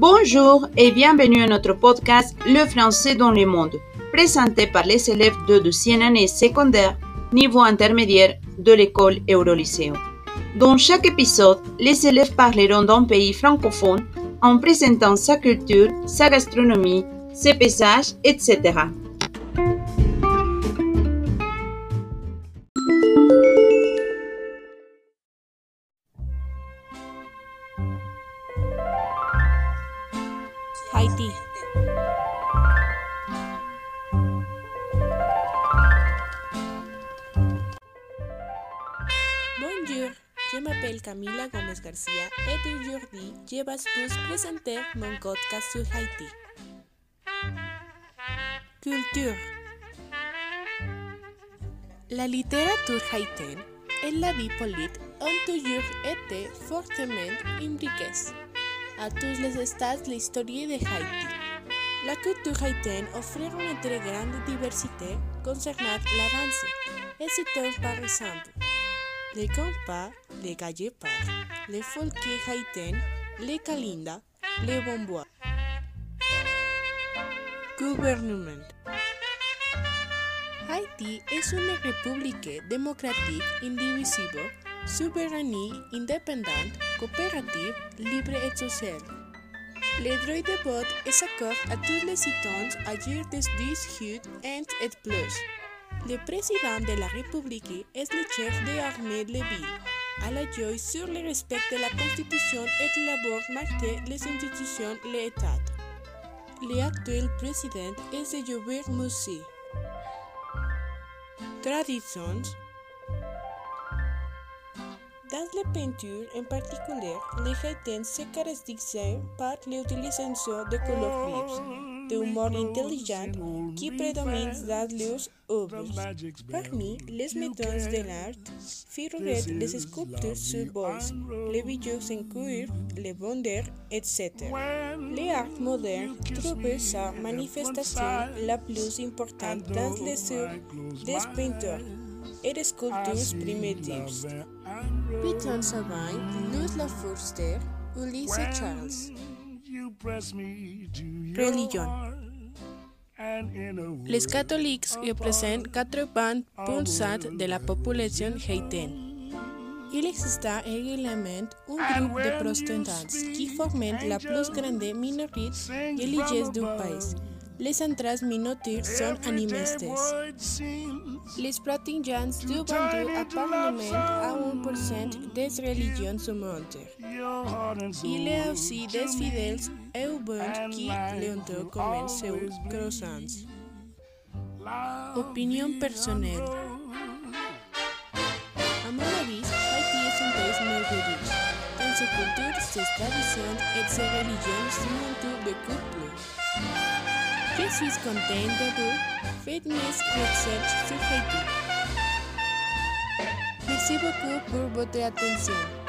Bonjour et bienvenue à notre podcast Le français dans le monde, présenté par les élèves de deuxième année secondaire, niveau intermédiaire de l'école Eurolycée. Dans chaque épisode, les élèves parleront d'un pays francophone en présentant sa culture, sa gastronomie, ses paysages, etc. m'appelle Camila Gómez Garcia et aujourd'hui je vais vous présenter mon podcast sur Haïti. Culture. La littérature haïtienne et la vie politique ont toujours été fortement imbriquées à tous les stades de l'histoire de Haïti. La culture haïtienne offre une très grande diversité concernant la danse, et citant par exemple les compas, les gallepars, les folklés haïtiennes, les kalinda, les bombois. Gouvernement Haïti est une république démocratique indivisible, souveraine, indépendante, coopérative, libre et sociale. Le droit de vote est accordé à tous les citoyens âgés de 18 ans et plus. Le président de la République est le chef de l'armée de la ville. À la joie sur le respect de la Constitution et l'abord marqué les institutions de l'État. L'actuel président est Joubert Moussi. Traditions Dans la peinture en particulier, les Haïtiens se caractérisent par l'utilisation de couleurs vives, de humor intelligent qui prédomine dans leurs œuvres. Parmi les méthodes de l'art figurent les sculptures sur bois, les bijoux en cuir, les bondeurs, etc. L'art moderne trouve sa manifestation la plus importante dans les œuvres des peintures et des sculptures primitives. Peter Savine, Luz Lafourster, Ulysse Charles. Religion. Les catholiques représentent 80% de la population haïtienne. Il existe également un groupe de protestants qui forment la plus grande minorité religieuse du pays. Les autres minorités sont animistes. Les pratiquants du Bantu appartiennent à 1% des religions du monde. Il y a aussi des fidèles urbains qui l'ont comme ses croissants. Opinion personnelle. À mon avis, Haïti est un pays merveilleux. Dans sa culture, ses traditions et ses religions sont de couple. This is contained the book Fitness Research Society. Recibo por vuestra attention.